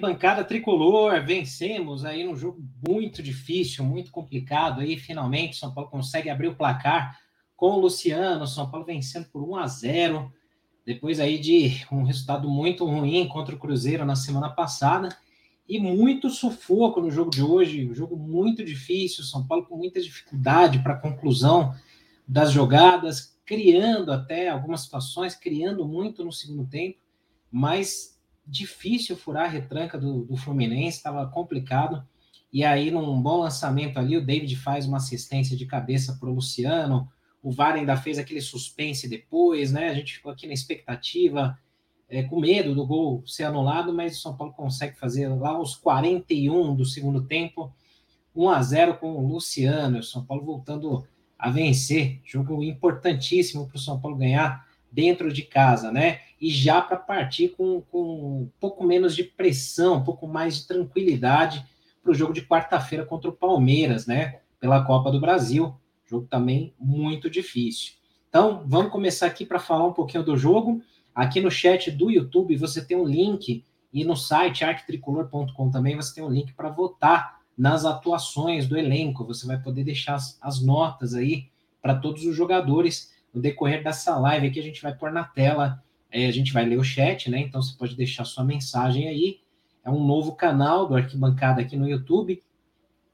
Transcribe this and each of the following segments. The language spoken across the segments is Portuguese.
Arquibancada tricolor, vencemos aí num jogo muito difícil, muito complicado. Aí finalmente São Paulo consegue abrir o placar com o Luciano. São Paulo vencendo por 1 a 0 depois aí de um resultado muito ruim contra o Cruzeiro na semana passada e muito sufoco no jogo de hoje, um jogo muito difícil, São Paulo com muita dificuldade para a conclusão das jogadas, criando até algumas situações, criando muito no segundo tempo, mas difícil furar a retranca do, do Fluminense, estava complicado. E aí, num bom lançamento ali, o David faz uma assistência de cabeça para o Luciano. O VAR ainda fez aquele suspense depois, né? A gente ficou aqui na expectativa, é, com medo do gol ser anulado, mas o São Paulo consegue fazer lá os 41 do segundo tempo, 1 a 0 com o Luciano. O São Paulo voltando a vencer. Jogo importantíssimo para o São Paulo ganhar dentro de casa, né? E já para partir com, com um pouco menos de pressão, um pouco mais de tranquilidade para o jogo de quarta-feira contra o Palmeiras, né? Pela Copa do Brasil. Jogo também muito difícil. Então, vamos começar aqui para falar um pouquinho do jogo. Aqui no chat do YouTube você tem um link e no site arquitricolor.com também você tem um link para votar nas atuações do elenco. Você vai poder deixar as, as notas aí para todos os jogadores no decorrer dessa live aqui, a gente vai pôr na tela, a gente vai ler o chat, né? Então você pode deixar sua mensagem aí. É um novo canal do Arquibancada aqui no YouTube.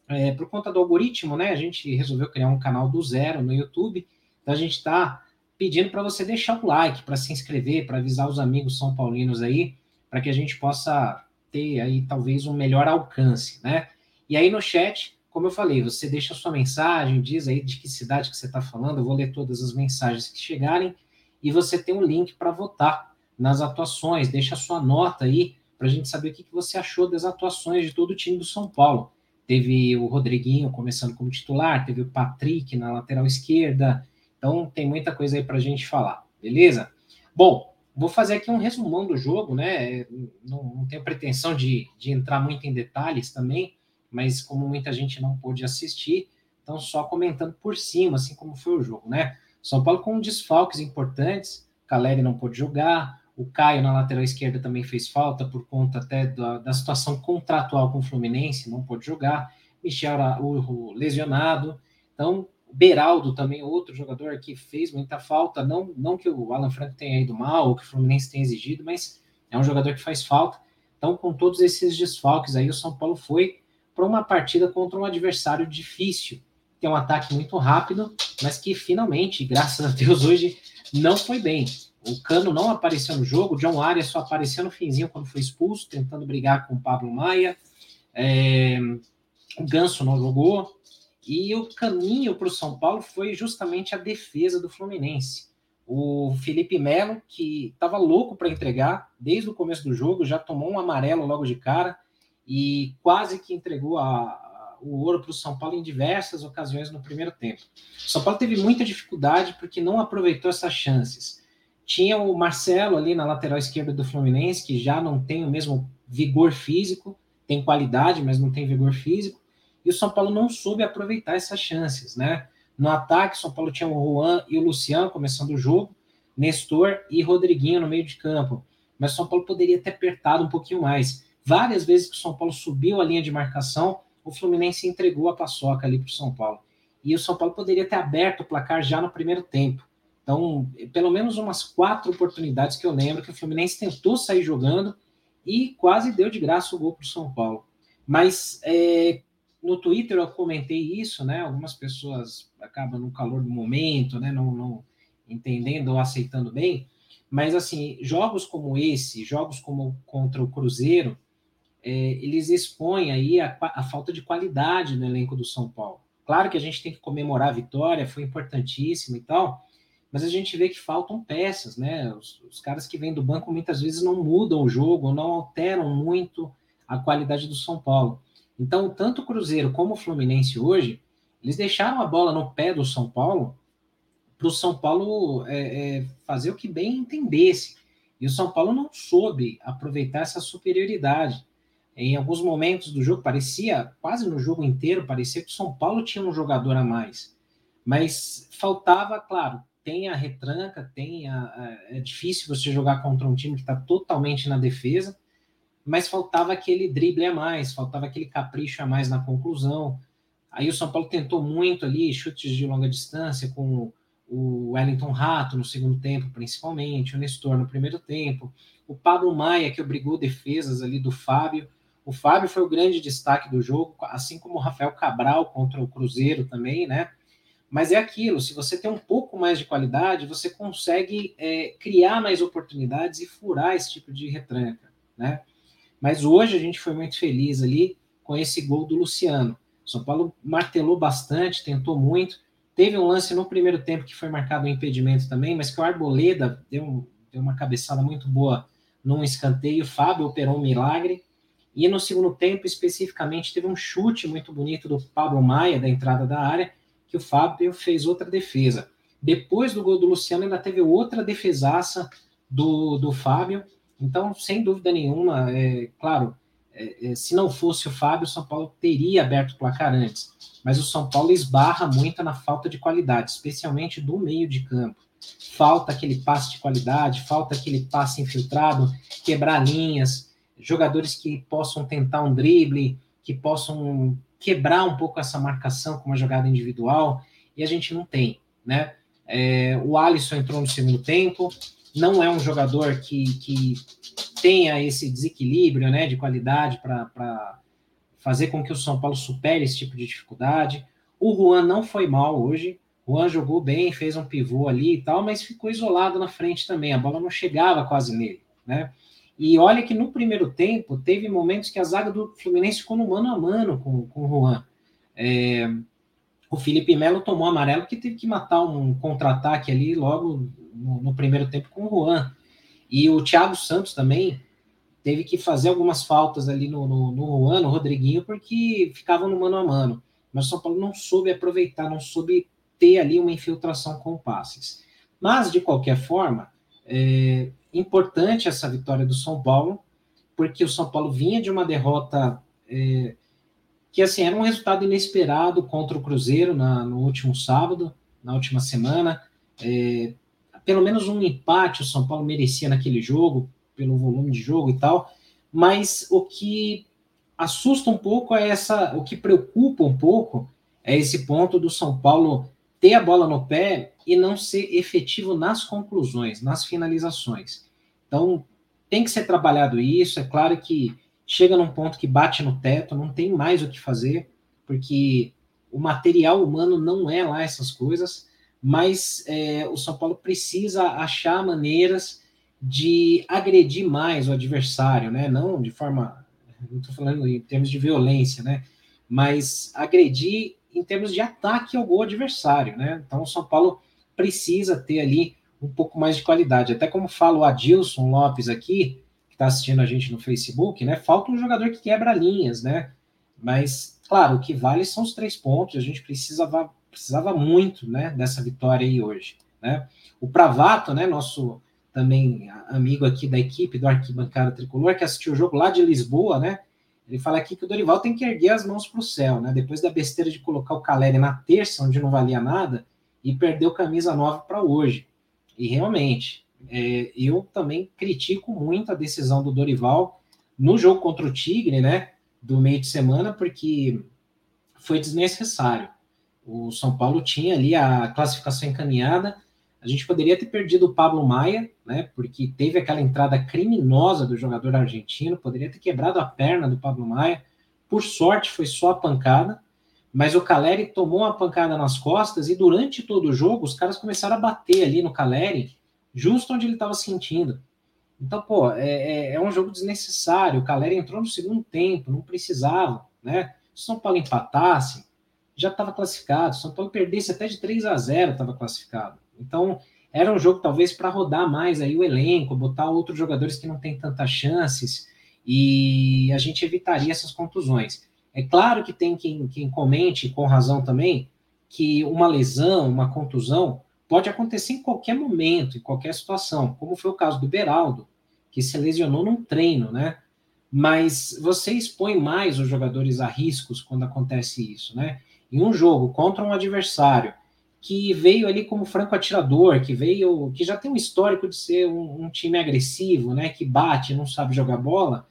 É, por conta do algoritmo, né? A gente resolveu criar um canal do zero no YouTube. Então a gente está pedindo para você deixar o like, para se inscrever, para avisar os amigos são paulinos aí, para que a gente possa ter aí talvez um melhor alcance, né? E aí no chat como eu falei, você deixa a sua mensagem, diz aí de que cidade que você está falando, eu vou ler todas as mensagens que chegarem, e você tem um link para votar nas atuações, deixa a sua nota aí, para a gente saber o que, que você achou das atuações de todo o time do São Paulo. Teve o Rodriguinho começando como titular, teve o Patrick na lateral esquerda, então tem muita coisa aí para a gente falar, beleza? Bom, vou fazer aqui um resumão do jogo, né? Não, não tenho pretensão de, de entrar muito em detalhes também, mas como muita gente não pôde assistir, então só comentando por cima, assim como foi o jogo, né? São Paulo com desfalques importantes, Caleri não pôde jogar, o Caio na lateral esquerda também fez falta por conta até da, da situação contratual com o Fluminense, não pôde jogar, Michel o lesionado, então Beraldo também outro jogador que fez muita falta, não, não que o Alan Franco tenha ido mal, ou que o Fluminense tenha exigido, mas é um jogador que faz falta, então com todos esses desfalques aí o São Paulo foi para uma partida contra um adversário difícil. Tem um ataque muito rápido, mas que finalmente, graças a Deus, hoje não foi bem. O Cano não apareceu no jogo, o John Arias só apareceu no finzinho quando foi expulso, tentando brigar com o Pablo Maia. É... O Ganso não jogou. E o caminho para o São Paulo foi justamente a defesa do Fluminense. O Felipe Melo, que estava louco para entregar desde o começo do jogo, já tomou um amarelo logo de cara e quase que entregou a, a, o ouro para o São Paulo em diversas ocasiões no primeiro tempo. O São Paulo teve muita dificuldade porque não aproveitou essas chances. Tinha o Marcelo ali na lateral esquerda do Fluminense, que já não tem o mesmo vigor físico, tem qualidade, mas não tem vigor físico, e o São Paulo não soube aproveitar essas chances, né? No ataque, São Paulo tinha o Juan e o Luciano começando o jogo, Nestor e Rodriguinho no meio de campo. Mas o São Paulo poderia ter apertado um pouquinho mais. Várias vezes que o São Paulo subiu a linha de marcação, o Fluminense entregou a paçoca ali para o São Paulo. E o São Paulo poderia ter aberto o placar já no primeiro tempo. Então, pelo menos umas quatro oportunidades que eu lembro que o Fluminense tentou sair jogando e quase deu de graça o gol para o São Paulo. Mas é, no Twitter eu comentei isso, né? Algumas pessoas acabam no calor do momento, né? Não, não entendendo ou aceitando bem. Mas assim, jogos como esse, jogos como contra o Cruzeiro, é, eles expõem aí a, a, falta de qualidade no elenco do São Paulo. Claro que a gente tem que comemorar a vitória, foi importantíssimo e tal, mas a gente vê que faltam peças, né? Os, os caras que vêm do banco muitas vezes não mudam o jogo, não alteram muito a qualidade do São Paulo. Então, tanto o Cruzeiro como o Fluminense hoje, eles deixaram a bola no pé do São Paulo para o São Paulo é, é, fazer o que bem entendesse. E o São Paulo não soube aproveitar essa superioridade. Em alguns momentos do jogo, parecia, quase no jogo inteiro, parecia que o São Paulo tinha um jogador a mais. Mas faltava, claro, tem a retranca, tem a, a, é difícil você jogar contra um time que está totalmente na defesa, mas faltava aquele drible a mais, faltava aquele capricho a mais na conclusão. Aí o São Paulo tentou muito ali, chutes de longa distância, com o Wellington Rato no segundo tempo, principalmente, o Nestor no primeiro tempo, o Pablo Maia, que obrigou defesas ali do Fábio. O Fábio foi o grande destaque do jogo, assim como o Rafael Cabral contra o Cruzeiro também, né? Mas é aquilo, se você tem um pouco mais de qualidade, você consegue é, criar mais oportunidades e furar esse tipo de retranca, né? Mas hoje a gente foi muito feliz ali com esse gol do Luciano. São Paulo martelou bastante, tentou muito, Teve um lance no primeiro tempo que foi marcado um impedimento também, mas que o Arboleda deu, deu uma cabeçada muito boa num escanteio. Fábio operou um milagre. E no segundo tempo, especificamente, teve um chute muito bonito do Pablo Maia, da entrada da área, que o Fábio fez outra defesa. Depois do gol do Luciano, ainda teve outra defesaça do, do Fábio. Então, sem dúvida nenhuma, é claro, é, é, se não fosse o Fábio, o São Paulo teria aberto o placar antes. Mas o São Paulo esbarra muito na falta de qualidade, especialmente do meio de campo. Falta aquele passe de qualidade, falta aquele passe infiltrado, quebrar linhas, jogadores que possam tentar um drible, que possam quebrar um pouco essa marcação com uma jogada individual, e a gente não tem, né? É, o Alisson entrou no segundo tempo, não é um jogador que, que tenha esse desequilíbrio né, de qualidade para fazer com que o São Paulo supere esse tipo de dificuldade. O Juan não foi mal hoje. Juan jogou bem, fez um pivô ali e tal, mas ficou isolado na frente também. A bola não chegava quase nele, né? E olha que no primeiro tempo teve momentos que a zaga do Fluminense ficou no mano a mano com, com o Juan. É, o Felipe Melo tomou amarelo porque teve que matar um contra-ataque ali logo no, no, primeiro tempo com o Juan. E o Thiago Santos também teve que fazer algumas faltas ali no, no, no Juan, no Rodriguinho, porque ficavam no mano a mano. Mas o São Paulo não soube aproveitar, não soube ter ali uma infiltração com passes. Mas, de qualquer forma, é importante essa vitória do São Paulo, porque o São Paulo vinha de uma derrota é, que assim era um resultado inesperado contra o Cruzeiro na, no último sábado, na última semana. É, pelo menos um empate o São Paulo merecia naquele jogo, pelo volume de jogo e tal. Mas o que assusta um pouco é essa, o que preocupa um pouco é esse ponto do São Paulo ter a bola no pé e não ser efetivo nas conclusões, nas finalizações. Então, tem que ser trabalhado isso. É claro que chega num ponto que bate no teto, não tem mais o que fazer, porque o material humano não é lá essas coisas, mas é, o São Paulo precisa achar maneiras de agredir mais o adversário, né? Não de forma, não estou falando em termos de violência, né? Mas agredir em termos de ataque ao gol adversário, né? Então o São Paulo precisa ter ali um pouco mais de qualidade. Até como fala o Adilson Lopes aqui, está assistindo a gente no Facebook, né? Falta um jogador que quebra linhas, né? Mas, claro, o que vale são os três pontos. A gente precisava, precisava muito, né? Dessa vitória aí hoje, né? O Pravato, né? Nosso também amigo aqui da equipe do Arquibancada Tricolor, que assistiu o jogo lá de Lisboa, né? Ele fala aqui que o Dorival tem que erguer as mãos para o céu, né? Depois da besteira de colocar o Caleri na terça, onde não valia nada, e perdeu camisa nova para hoje. E realmente, é, eu também critico muito a decisão do Dorival no jogo contra o Tigre, né? Do meio de semana, porque foi desnecessário. O São Paulo tinha ali a classificação encaminhada. A gente poderia ter perdido o Pablo Maia, né? Porque teve aquela entrada criminosa do jogador argentino, poderia ter quebrado a perna do Pablo Maia. Por sorte, foi só a pancada. Mas o Caleri tomou uma pancada nas costas e durante todo o jogo os caras começaram a bater ali no Caleri justo onde ele estava sentindo. Então, pô, é, é, é, um jogo desnecessário. O Caleri entrou no segundo tempo, não precisava, né? Se o São Paulo empatasse, já estava classificado. São Paulo perdesse até de 3 a 0 estava classificado. Então, era um jogo talvez para rodar mais aí o elenco, botar outros jogadores que não têm tantas chances e a gente evitaria essas contusões. É claro que tem quem, quem comente com razão também que uma lesão, uma contusão pode acontecer em qualquer momento, em qualquer situação, como foi o caso do Beraldo, que se lesionou num treino, né? Mas você expõe mais os jogadores a riscos quando acontece isso, né? Em um jogo contra um adversário que veio ali como franco atirador, que veio, que já tem um histórico de ser um, um time agressivo, né? Que bate, não sabe jogar bola,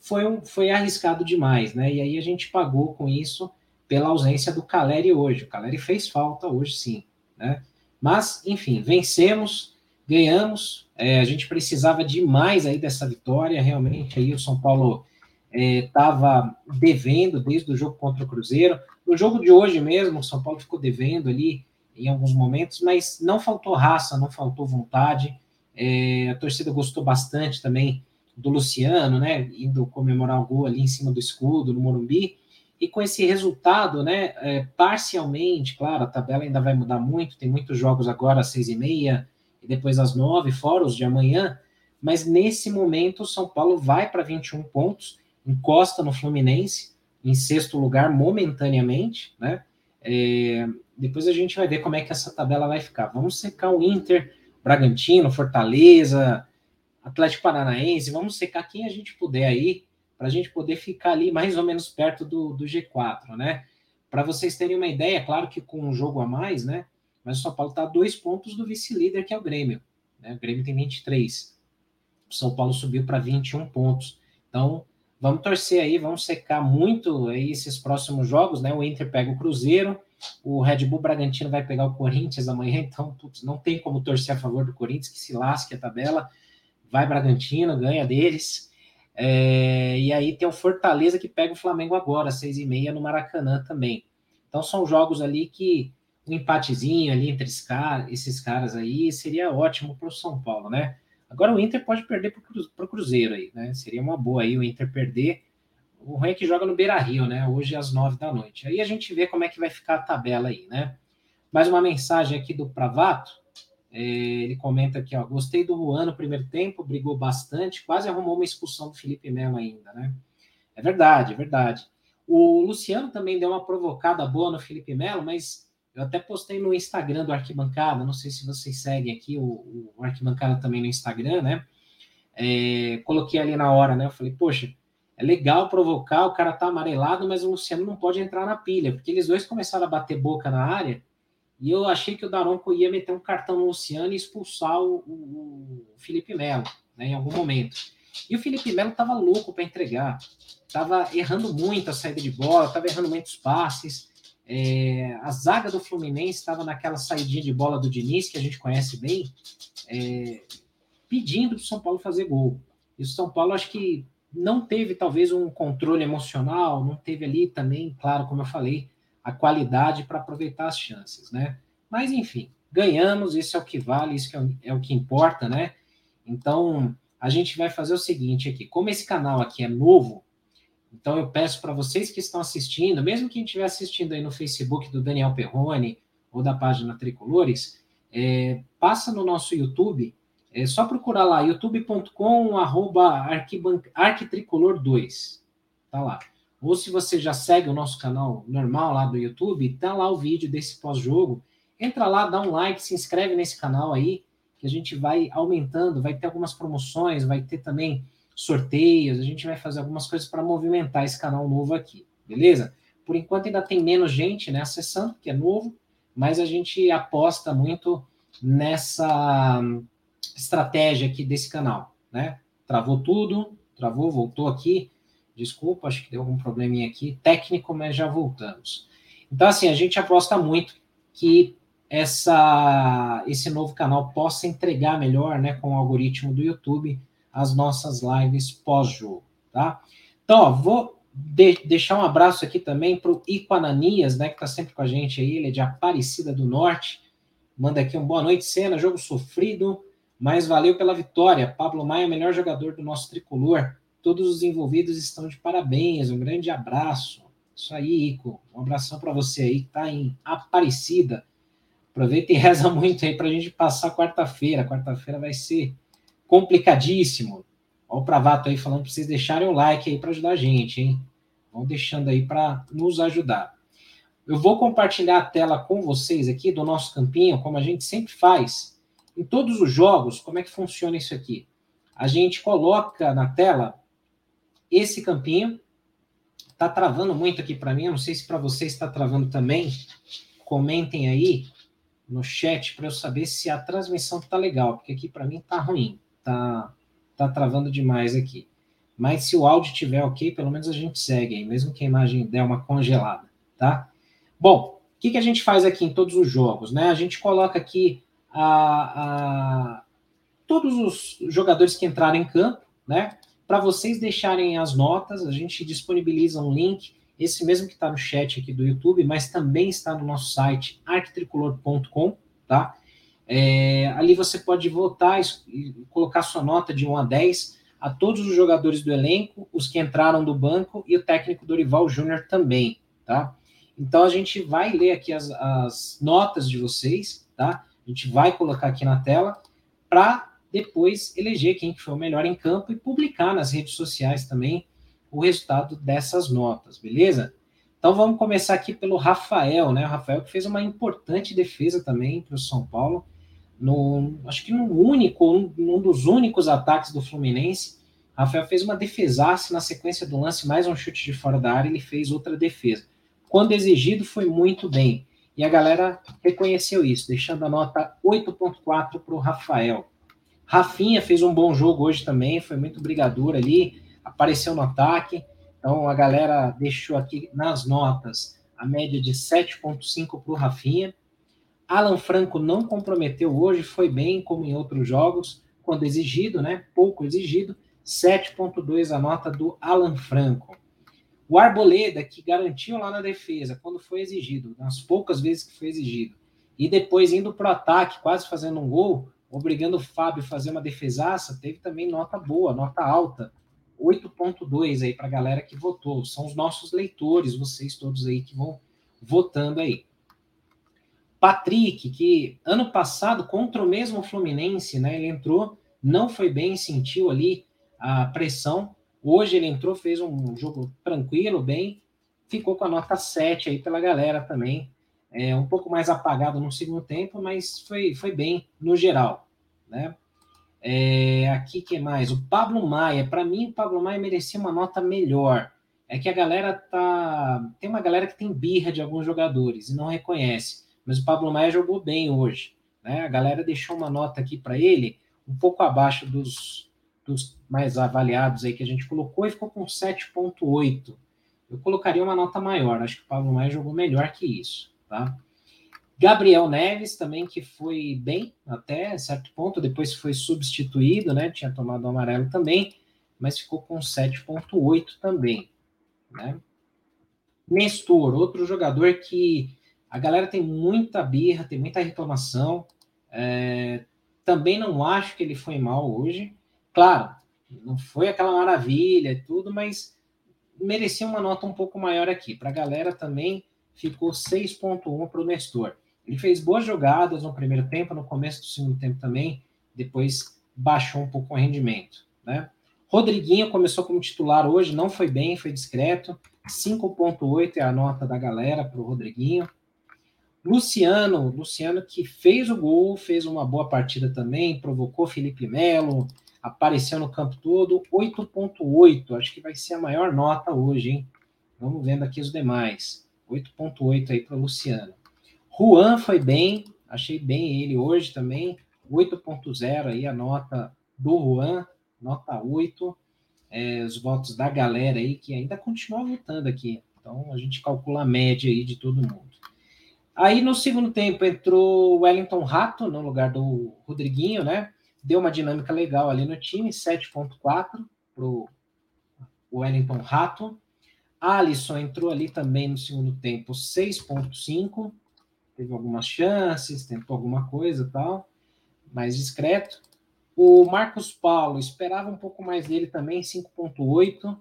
foi, um, foi arriscado demais, né? E aí a gente pagou com isso pela ausência do Caleri hoje. O Caleri fez falta hoje, sim, né? Mas, enfim, vencemos, ganhamos. É, a gente precisava demais aí dessa vitória. Realmente, aí o São Paulo estava é, devendo desde o jogo contra o Cruzeiro. No jogo de hoje mesmo, o São Paulo ficou devendo ali em alguns momentos, mas não faltou raça, não faltou vontade. É, a torcida gostou bastante também do Luciano, né? Indo comemorar o gol ali em cima do escudo no Morumbi. E com esse resultado, né, é, parcialmente, claro, a tabela ainda vai mudar muito, tem muitos jogos agora às seis e meia e depois às nove, fora os de amanhã, mas nesse momento o São Paulo vai para 21 pontos, encosta no Fluminense, em sexto lugar momentaneamente, né? É, depois a gente vai ver como é que essa tabela vai ficar. Vamos secar o Inter, Bragantino, Fortaleza, Atlético Paranaense, vamos secar quem a gente puder aí, para a gente poder ficar ali mais ou menos perto do, do G4, né? Para vocês terem uma ideia, claro que com um jogo a mais, né? Mas o São Paulo está a dois pontos do vice-líder, que é o Grêmio. Né? O Grêmio tem 23. O São Paulo subiu para 21 pontos. Então, vamos torcer aí, vamos secar muito aí esses próximos jogos, né? O Inter pega o Cruzeiro, o Red Bull Bragantino vai pegar o Corinthians amanhã, então putz, não tem como torcer a favor do Corinthians, que se lasque a tabela. Vai Bragantino, ganha deles. É, e aí tem o Fortaleza que pega o Flamengo agora, seis e meia no Maracanã também. Então são jogos ali que um empatezinho ali entre esses caras, aí seria ótimo para o São Paulo, né? Agora o Inter pode perder para o Cruzeiro aí, né? Seria uma boa aí o Inter perder. O ruim é que joga no Beira Rio, né? Hoje às nove da noite. Aí a gente vê como é que vai ficar a tabela aí, né? Mais uma mensagem aqui do Pravato. É, ele comenta aqui, ó, gostei do Juan no primeiro tempo, brigou bastante, quase arrumou uma expulsão do Felipe Melo ainda, né? É verdade, é verdade. O Luciano também deu uma provocada boa no Felipe Melo, mas eu até postei no Instagram do Arquibancada, não sei se vocês seguem aqui o, o Arquibancada também no Instagram, né? É, coloquei ali na hora, né? Eu falei, poxa, é legal provocar, o cara tá amarelado, mas o Luciano não pode entrar na pilha, porque eles dois começaram a bater boca na área e eu achei que o Daronco ia meter um cartão no Luciano e expulsar o, o, o Felipe Melo, né, em algum momento. E o Felipe Melo estava louco para entregar, estava errando muito a saída de bola, estava errando muitos passes. É, a zaga do Fluminense estava naquela saidinha de bola do Diniz, que a gente conhece bem, é, pedindo para o São Paulo fazer gol. E o São Paulo, acho que não teve talvez um controle emocional, não teve ali também, claro, como eu falei, a qualidade para aproveitar as chances, né? Mas enfim, ganhamos, isso é o que vale, isso é, é o que importa, né? Então, a gente vai fazer o seguinte aqui, como esse canal aqui é novo, então eu peço para vocês que estão assistindo, mesmo quem estiver assistindo aí no Facebook do Daniel Perrone ou da página Tricolores, é, passa no nosso YouTube, é só procurar lá, youtube.com arroba arquitricolor2, tá lá. Ou se você já segue o nosso canal normal lá do YouTube, tá lá o vídeo desse pós-jogo. Entra lá, dá um like, se inscreve nesse canal aí, que a gente vai aumentando, vai ter algumas promoções, vai ter também sorteios, a gente vai fazer algumas coisas para movimentar esse canal novo aqui, beleza? Por enquanto ainda tem menos gente né, acessando, que é novo, mas a gente aposta muito nessa estratégia aqui desse canal, né? Travou tudo, travou, voltou aqui. Desculpa, acho que deu algum probleminha aqui técnico, mas já voltamos. Então, assim, a gente aposta muito que essa, esse novo canal possa entregar melhor, né, com o algoritmo do YouTube, as nossas lives pós-jogo, tá? Então, ó, vou de, deixar um abraço aqui também para o Iquananias, né, que está sempre com a gente aí, ele é de Aparecida do Norte, manda aqui um boa noite, cena, jogo sofrido, mas valeu pela vitória, Pablo Maia, melhor jogador do nosso tricolor, Todos os envolvidos estão de parabéns. Um grande abraço. Isso aí, Ico. Um abração para você aí que está em Aparecida. Aproveita e reza muito aí para a gente passar quarta-feira. Quarta-feira vai ser complicadíssimo. Olha o Pravato aí falando para vocês deixarem o like aí para ajudar a gente, hein? Vão deixando aí para nos ajudar. Eu vou compartilhar a tela com vocês aqui do nosso campinho, como a gente sempre faz. Em todos os jogos, como é que funciona isso aqui? A gente coloca na tela esse campinho. Tá travando muito aqui para mim, eu não sei se para vocês está travando também. Comentem aí no chat para eu saber se a transmissão tá legal, porque aqui para mim tá ruim, tá tá travando demais aqui. Mas se o áudio estiver ok, pelo menos a gente segue aí, mesmo que a imagem der uma congelada, tá? Bom, o que, que a gente faz aqui em todos os jogos, né? A gente coloca aqui a, a todos os jogadores que entraram em campo, né? Para vocês deixarem as notas, a gente disponibiliza um link, esse mesmo que está no chat aqui do YouTube, mas também está no nosso site arquitricolor.com, tá? É, ali você pode votar e colocar sua nota de 1 a 10 a todos os jogadores do elenco, os que entraram do banco e o técnico Dorival Júnior também, tá? Então a gente vai ler aqui as, as notas de vocês, tá? A gente vai colocar aqui na tela para depois eleger quem foi o melhor em campo e publicar nas redes sociais também o resultado dessas notas, beleza? Então vamos começar aqui pelo Rafael, né? O Rafael que fez uma importante defesa também para o São Paulo no, acho que no único, um, um dos únicos ataques do Fluminense, Rafael fez uma defesaça na sequência do lance, mais um chute de fora da área, ele fez outra defesa. Quando exigido, foi muito bem. E a galera reconheceu isso, deixando a nota 8.4 para o Rafael. Rafinha fez um bom jogo hoje também, foi muito brigador ali, apareceu no ataque. Então a galera deixou aqui nas notas a média de 7.5 para o Rafinha. Alan Franco não comprometeu hoje, foi bem como em outros jogos, quando exigido, né? Pouco exigido. 7.2 a nota do Alan Franco. O Arboleda, que garantiu lá na defesa, quando foi exigido, nas poucas vezes que foi exigido, e depois indo para o ataque, quase fazendo um gol, obrigando o Fábio a fazer uma defesaça, teve também nota boa, nota alta. 8.2 aí para a galera que votou. São os nossos leitores, vocês todos aí que vão votando aí. Patrick, que ano passado, contra o mesmo Fluminense, né? Ele entrou, não foi bem, sentiu ali a pressão. Hoje ele entrou, fez um jogo tranquilo, bem, ficou com a nota 7 aí pela galera também. É, um pouco mais apagado no segundo tempo, mas foi, foi bem no geral, né? É, aqui que mais? O Pablo Maia. Para mim, o Pablo Maia merecia uma nota melhor. É que a galera tá. Tem uma galera que tem birra de alguns jogadores e não reconhece mas o Pablo Maia jogou bem hoje. Né? A galera deixou uma nota aqui para ele, um pouco abaixo dos, dos mais avaliados aí que a gente colocou, e ficou com 7,8. Eu colocaria uma nota maior, acho que o Pablo Maia jogou melhor que isso. Tá? Gabriel Neves também, que foi bem até certo ponto, depois foi substituído, né? Tinha tomado o amarelo também, mas ficou com 7,8 também. Né? Nestor, outro jogador que a galera tem muita birra, tem muita reclamação. É, também não acho que ele foi mal hoje. Claro, não foi aquela maravilha e tudo, mas merecia uma nota um pouco maior aqui. Para a galera também ficou 6.1 para o Nestor. Ele fez boas jogadas no primeiro tempo, no começo do segundo tempo também, depois baixou um pouco o rendimento. Né? Rodriguinho começou como titular hoje, não foi bem, foi discreto. 5.8 é a nota da galera para o Rodriguinho. Luciano, Luciano que fez o gol, fez uma boa partida também, provocou Felipe Melo, apareceu no campo todo, 8.8, acho que vai ser a maior nota hoje, hein? Vamos vendo aqui os demais. 8.8 aí para Luciano. Juan foi bem, achei bem ele hoje também, 8.0 aí a nota do Juan, nota 8. É, os votos da galera aí que ainda continua votando aqui. Então a gente calcula a média aí de todo mundo. Aí no segundo tempo entrou o Wellington Rato no lugar do Rodriguinho, né? Deu uma dinâmica legal ali no time, 7.4 para o Wellington Rato. Alisson entrou ali também no segundo tempo, 6.5. Teve algumas chances, tentou alguma coisa tal, mais discreto. O Marcos Paulo, esperava um pouco mais dele também, 5.8.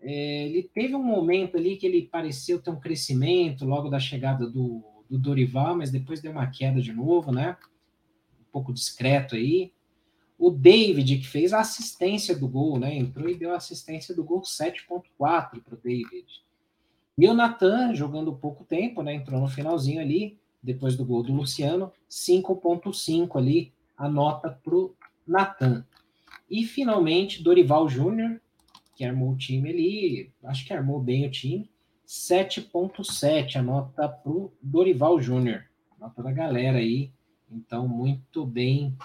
É, ele teve um momento ali que ele pareceu ter um crescimento logo da chegada do, do Dorival, mas depois deu uma queda de novo, né? Um pouco discreto aí. O David, que fez a assistência do gol, né? Entrou e deu a assistência do gol 7.4 para o David. E o Natan, jogando pouco tempo, né? Entrou no finalzinho ali, depois do gol do Luciano, 5.5 ali, a nota para o Natan. E finalmente, Dorival Júnior, que armou o time ali, acho que armou bem o time, 7.7 a nota para o Dorival Júnior. Nota da galera aí. Então, muito bem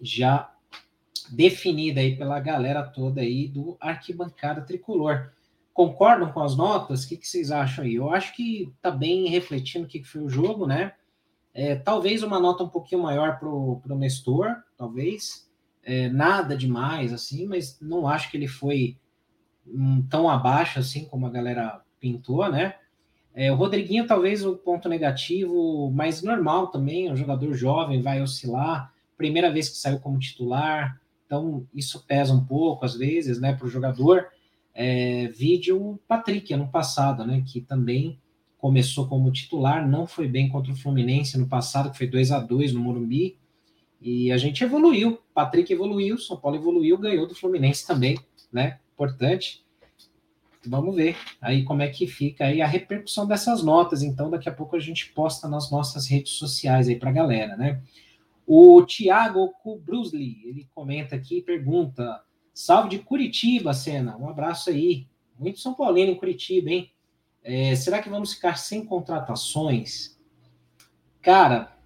já definida aí pela galera toda aí do Arquibancada Tricolor. Concordam com as notas? O que, que vocês acham aí? Eu acho que está bem refletindo o que, que foi o jogo, né? É, talvez uma nota um pouquinho maior para o Nestor, talvez. É, nada demais, assim, mas não acho que ele foi um, tão abaixo assim como a galera pintou, né? É, o Rodriguinho, talvez o ponto negativo, mas normal também, um jogador jovem, vai oscilar. Primeira vez que saiu como titular, então isso pesa um pouco às vezes, né, para o jogador. É, vídeo Patrick ano passado, né, que também começou como titular, não foi bem contra o Fluminense no passado, que foi 2 a 2 no Morumbi, e a gente evoluiu, Patrick evoluiu, São Paulo evoluiu, ganhou do Fluminense também, né, importante. Vamos ver aí como é que fica aí a repercussão dessas notas, então daqui a pouco a gente posta nas nossas redes sociais aí para a galera, né. O Thiago Kubrusli, ele comenta aqui e pergunta: Salve de Curitiba, Cena. Um abraço aí. Muito São Paulino em Curitiba, hein? É, será que vamos ficar sem contratações? Cara,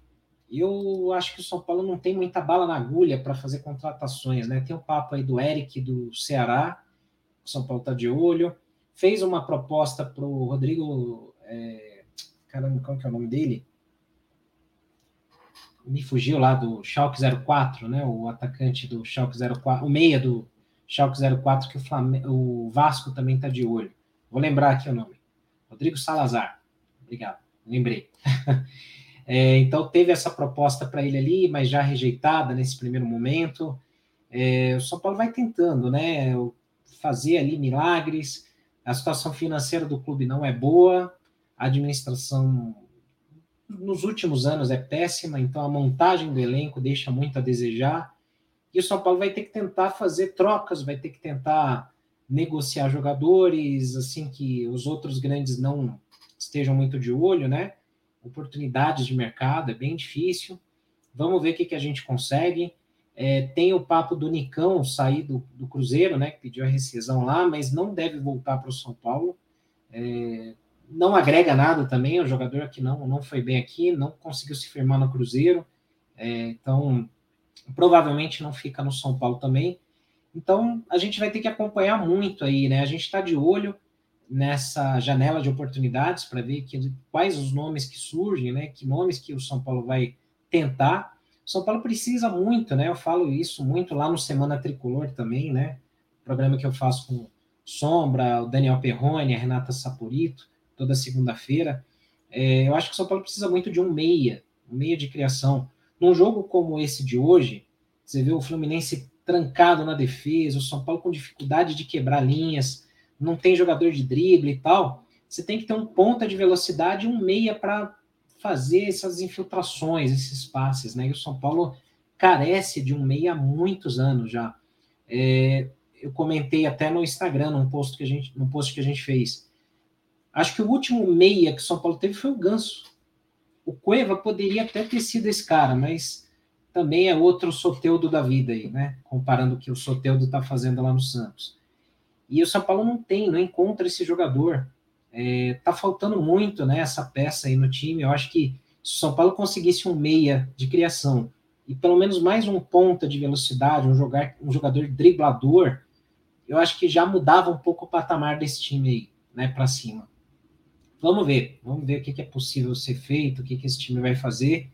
eu acho que o São Paulo não tem muita bala na agulha para fazer contratações, né? Tem o papo aí do Eric do Ceará, o São Paulo tá de olho. Fez uma proposta para o Rodrigo. É, caramba, qual que é o nome dele? me fugiu lá do Schalke 04, né? O atacante do Schalke 04, o meia do Schalke 04 que o, Flamengo, o Vasco também está de olho. Vou lembrar aqui o nome. Rodrigo Salazar. Obrigado, lembrei. é, então teve essa proposta para ele ali, mas já rejeitada nesse primeiro momento. É, o São Paulo vai tentando, né? Fazer ali milagres. A situação financeira do clube não é boa, a administração nos últimos anos é péssima, então a montagem do elenco deixa muito a desejar. E o São Paulo vai ter que tentar fazer trocas, vai ter que tentar negociar jogadores, assim que os outros grandes não estejam muito de olho, né? Oportunidades de mercado, é bem difícil. Vamos ver o que, que a gente consegue. É, tem o papo do Nicão sair do, do Cruzeiro, né? Que pediu a rescisão lá, mas não deve voltar para o São Paulo. É, não agrega nada também, é um jogador que não, não foi bem aqui, não conseguiu se firmar no Cruzeiro, é, então provavelmente não fica no São Paulo também. Então a gente vai ter que acompanhar muito aí, né? A gente está de olho nessa janela de oportunidades para ver que, quais os nomes que surgem, né? Que nomes que o São Paulo vai tentar. São Paulo precisa muito, né? Eu falo isso muito lá no Semana Tricolor também, né? Programa que eu faço com Sombra, o Daniel Perrone, a Renata Saporito toda segunda-feira. É, eu acho que o São Paulo precisa muito de um meia, um meia de criação. Num jogo como esse de hoje, você vê o Fluminense trancado na defesa, o São Paulo com dificuldade de quebrar linhas, não tem jogador de drible e tal. Você tem que ter um ponta de velocidade e um meia para fazer essas infiltrações, esses passes, né? E o São Paulo carece de um meia há muitos anos já. É, eu comentei até no Instagram, num post que a gente, num post que a gente fez. Acho que o último meia que o São Paulo teve foi o Ganso. O Cueva poderia até ter sido esse cara, mas também é outro Soteudo da vida aí, né? Comparando o que o Soteudo está fazendo lá no Santos. E o São Paulo não tem, não encontra esse jogador. É, tá faltando muito, né? Essa peça aí no time. Eu acho que se o São Paulo conseguisse um meia de criação e pelo menos mais um ponta de velocidade, um, jogar, um jogador driblador, eu acho que já mudava um pouco o patamar desse time aí, né? Para cima. Vamos ver, vamos ver o que, é possível ser feito, o que, que esse time vai fazer,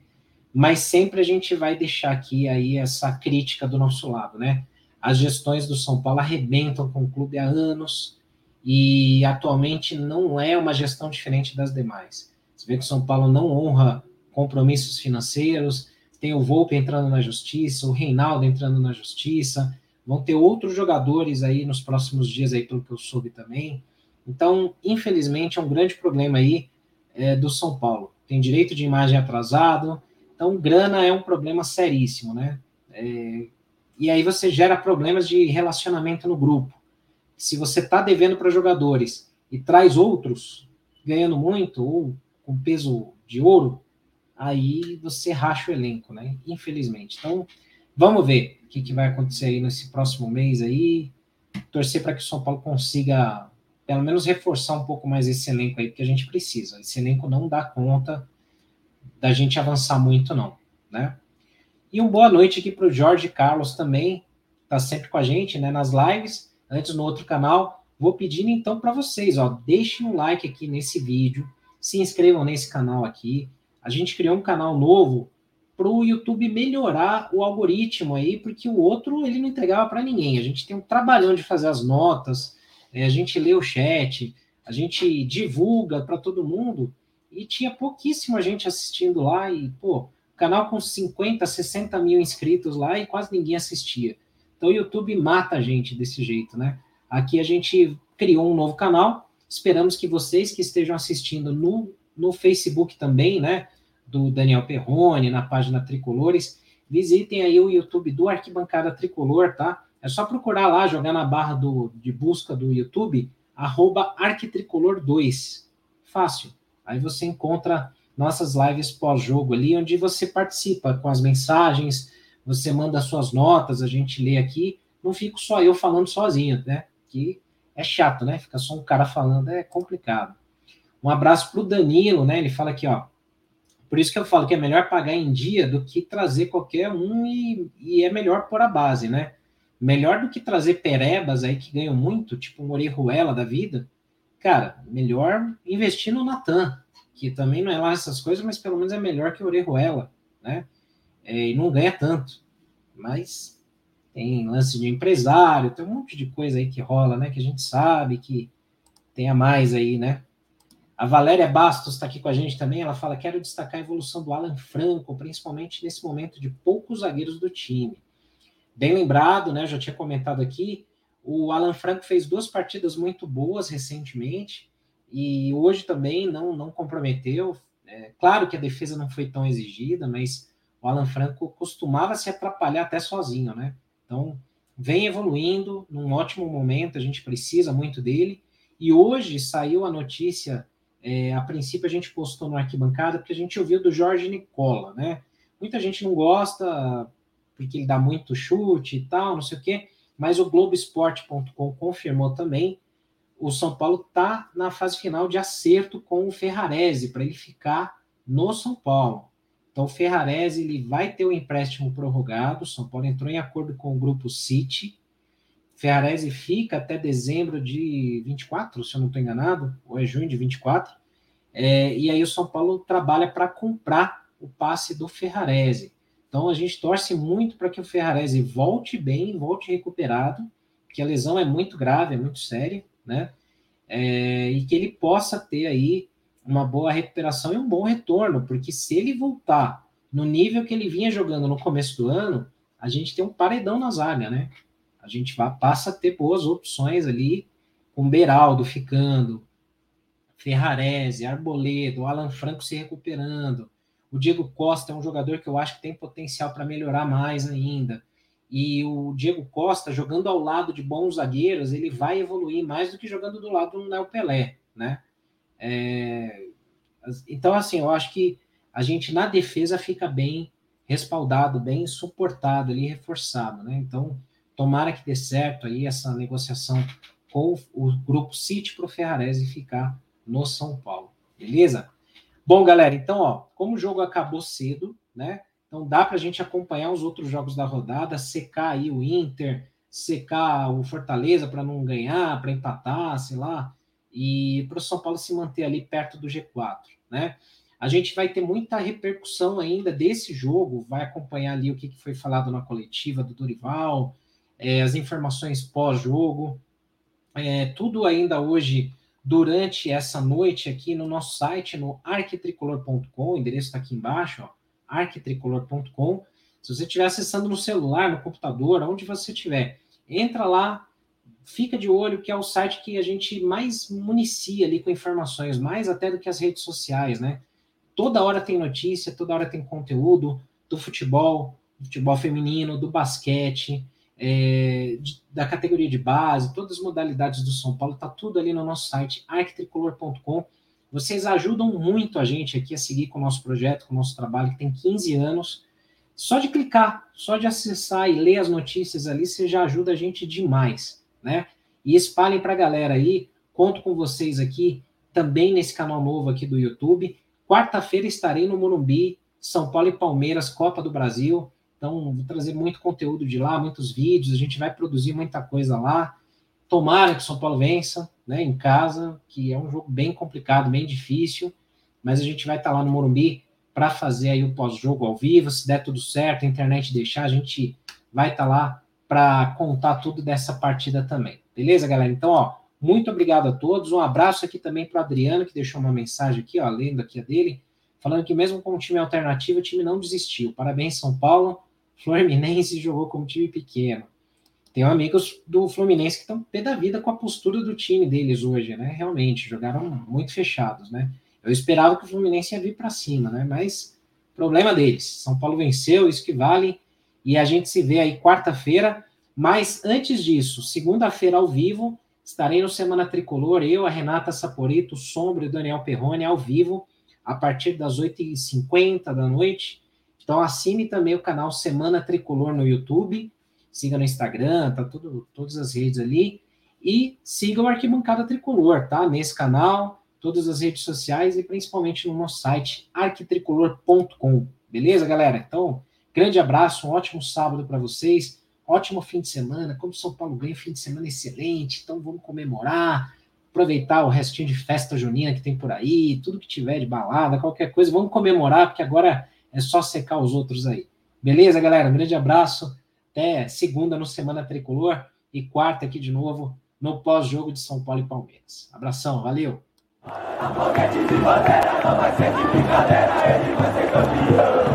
mas sempre a gente vai deixar aqui aí essa crítica do nosso lado, né? As gestões do São Paulo arrebentam com o clube há anos e atualmente não é uma gestão diferente das demais. Você vê que o São Paulo não honra compromissos financeiros, tem o Volpe entrando na justiça, o Reinaldo entrando na justiça, Vão ter outros jogadores aí nos próximos dias, aí, pelo que eu soube também. Então, infelizmente, é um grande problema aí é, do São Paulo. Tem direito de imagem atrasado, então grana é um problema seríssimo, né? É, e aí você gera problemas de relacionamento no grupo. Se você está devendo para jogadores e traz outros ganhando muito ou com peso de ouro, aí você racha o elenco, né? Infelizmente. Então, vamos ver o que, que vai acontecer aí nesse próximo mês aí. Torcer para que o São Paulo consiga pelo menos reforçar um pouco mais esse elenco aí, porque a gente precisa. Esse elenco não dá conta da gente avançar muito, não, né? E uma boa noite aqui para o Jorge Carlos também, tá sempre com a gente, né, nas lives, antes no outro canal. Vou pedindo então para vocês, ó, deixem um like aqui nesse vídeo, se inscrevam nesse canal aqui. A gente criou um canal novo para o YouTube melhorar o algoritmo aí, porque o outro ele não entregava para ninguém. A gente tem um trabalhão de fazer as notas, é, a gente lê o chat, a gente divulga para todo mundo e tinha pouquíssima gente assistindo lá e, pô, canal com 50, 60 mil inscritos lá e quase ninguém assistia. Então o YouTube mata a gente desse jeito, né? Aqui a gente criou um novo canal, esperamos que vocês que estejam assistindo no, no Facebook também, né, do Daniel Perrone, na página Tricolores, visitem aí o YouTube do Arquibancada Tricolor, tá? É só procurar lá, jogar na barra do, de busca do YouTube, arroba Arquitricolor2. Fácil. Aí você encontra nossas lives pós-jogo ali, onde você participa com as mensagens, você manda suas notas, a gente lê aqui. Não fico só eu falando sozinho, né? Que é chato, né? Fica só um cara falando, é complicado. Um abraço para o Danilo, né? Ele fala aqui, ó. Por isso que eu falo que é melhor pagar em dia do que trazer qualquer um e, e é melhor pôr a base, né? melhor do que trazer perebas aí que ganham muito, tipo um Orejuela da vida, cara, melhor investir no Natan, que também não é lá essas coisas, mas pelo menos é melhor que Orejuela, né? É, e não ganha tanto. Mas tem lance de empresário, tem um monte de coisa aí que rola, né? Que a gente sabe que tem a mais aí, né? A Valéria Bastos está aqui com a gente também. Ela fala: quero destacar a evolução do Alan Franco, principalmente nesse momento de poucos zagueiros do time. Bem lembrado, né? Já tinha comentado aqui. O Alan Franco fez duas partidas muito boas recentemente e hoje também não, não comprometeu. É, claro que a defesa não foi tão exigida, mas o Alan Franco costumava se atrapalhar até sozinho, né? Então, vem evoluindo num ótimo momento, a gente precisa muito dele. E hoje saiu a notícia, é, a princípio a gente postou no arquibancada, porque a gente ouviu do Jorge Nicola, né? Muita gente não gosta, porque ele dá muito chute e tal, não sei o quê, mas o Globoesporte.com confirmou também o São Paulo está na fase final de acerto com o Ferrarese para ele ficar no São Paulo. Então o Ferrarese ele vai ter o empréstimo prorrogado. São Paulo entrou em acordo com o grupo City. Ferrarese fica até dezembro de 24, se eu não estou enganado, ou é junho de 24. É, e aí o São Paulo trabalha para comprar o passe do Ferrarese. Então a gente torce muito para que o Ferrarese volte bem, volte recuperado, que a lesão é muito grave, é muito séria, né? É, e que ele possa ter aí uma boa recuperação e um bom retorno, porque se ele voltar no nível que ele vinha jogando no começo do ano, a gente tem um paredão na zaga, né? A gente vai, passa a ter boas opções ali, com Beraldo ficando, Ferrarese, Arboledo, Alan Franco se recuperando, o Diego Costa é um jogador que eu acho que tem potencial para melhorar mais ainda. E o Diego Costa, jogando ao lado de bons zagueiros, ele vai evoluir mais do que jogando do lado do Léo Pelé, né? É... Então, assim, eu acho que a gente na defesa fica bem respaldado, bem suportado ali, reforçado, né? Então, tomara que dê certo aí essa negociação com o grupo City para o Ferrarese ficar no São Paulo, beleza? Bom, galera, então, ó, como o jogo acabou cedo, né? Então dá para a gente acompanhar os outros jogos da rodada, secar aí o Inter, secar o Fortaleza para não ganhar, para empatar, sei lá, e para o São Paulo se manter ali perto do G4, né? A gente vai ter muita repercussão ainda desse jogo, vai acompanhar ali o que foi falado na coletiva do Dorival, é, as informações pós-jogo, é, tudo ainda hoje durante essa noite aqui no nosso site, no arquitricolor.com, o endereço está aqui embaixo, arquitricolor.com. Se você estiver acessando no celular, no computador, onde você estiver, entra lá, fica de olho, que é o site que a gente mais municia ali com informações, mais até do que as redes sociais, né? Toda hora tem notícia, toda hora tem conteúdo do futebol, do futebol feminino, do basquete, é, de, da categoria de base, todas as modalidades do São Paulo, tá tudo ali no nosso site, arquitricolor.com. Vocês ajudam muito a gente aqui a seguir com o nosso projeto, com o nosso trabalho, que tem 15 anos. Só de clicar, só de acessar e ler as notícias ali, você já ajuda a gente demais, né? E espalhem para a galera aí. Conto com vocês aqui também nesse canal novo aqui do YouTube. Quarta-feira estarei no Morumbi, São Paulo e Palmeiras, Copa do Brasil. Então, vou trazer muito conteúdo de lá, muitos vídeos. A gente vai produzir muita coisa lá. Tomara que o São Paulo vença, né, em casa, que é um jogo bem complicado, bem difícil, mas a gente vai estar lá no Morumbi para fazer aí o pós-jogo ao vivo, se der tudo certo, a internet deixar, a gente vai estar lá para contar tudo dessa partida também. Beleza, galera? Então, ó, muito obrigado a todos. Um abraço aqui também para Adriano, que deixou uma mensagem aqui, ó, lendo aqui a dele, falando que mesmo com o time alternativo, o time não desistiu. Parabéns, São Paulo. Fluminense jogou como time pequeno. Tenho amigos do Fluminense que estão pé da vida com a postura do time deles hoje, né? Realmente, jogaram muito fechados, né? Eu esperava que o Fluminense ia vir para cima, né? Mas problema deles. São Paulo venceu, isso que vale. E a gente se vê aí quarta-feira. Mas antes disso, segunda-feira ao vivo, estarei no Semana Tricolor, eu, a Renata Saporito, o Sombra e o Daniel Perrone ao vivo, a partir das 8h50 da noite. Então assine também o canal Semana Tricolor no YouTube siga no Instagram, tá tudo, todas as redes ali. E siga o Arquibancada Tricolor, tá? Nesse canal, todas as redes sociais e principalmente no nosso site arquitricolor.com. Beleza, galera? Então, grande abraço, um ótimo sábado para vocês, ótimo fim de semana. Como São Paulo ganha, fim de semana excelente, então vamos comemorar, aproveitar o restinho de festa junina que tem por aí, tudo que tiver de balada, qualquer coisa, vamos comemorar, porque agora é só secar os outros aí. Beleza, galera? Um grande abraço. Até segunda no Semana Tricolor e quarta aqui de novo no pós-jogo de São Paulo e Palmeiras. Abração, valeu! A de bandeira não vai ser de brincadeira, ele vai ser campeão.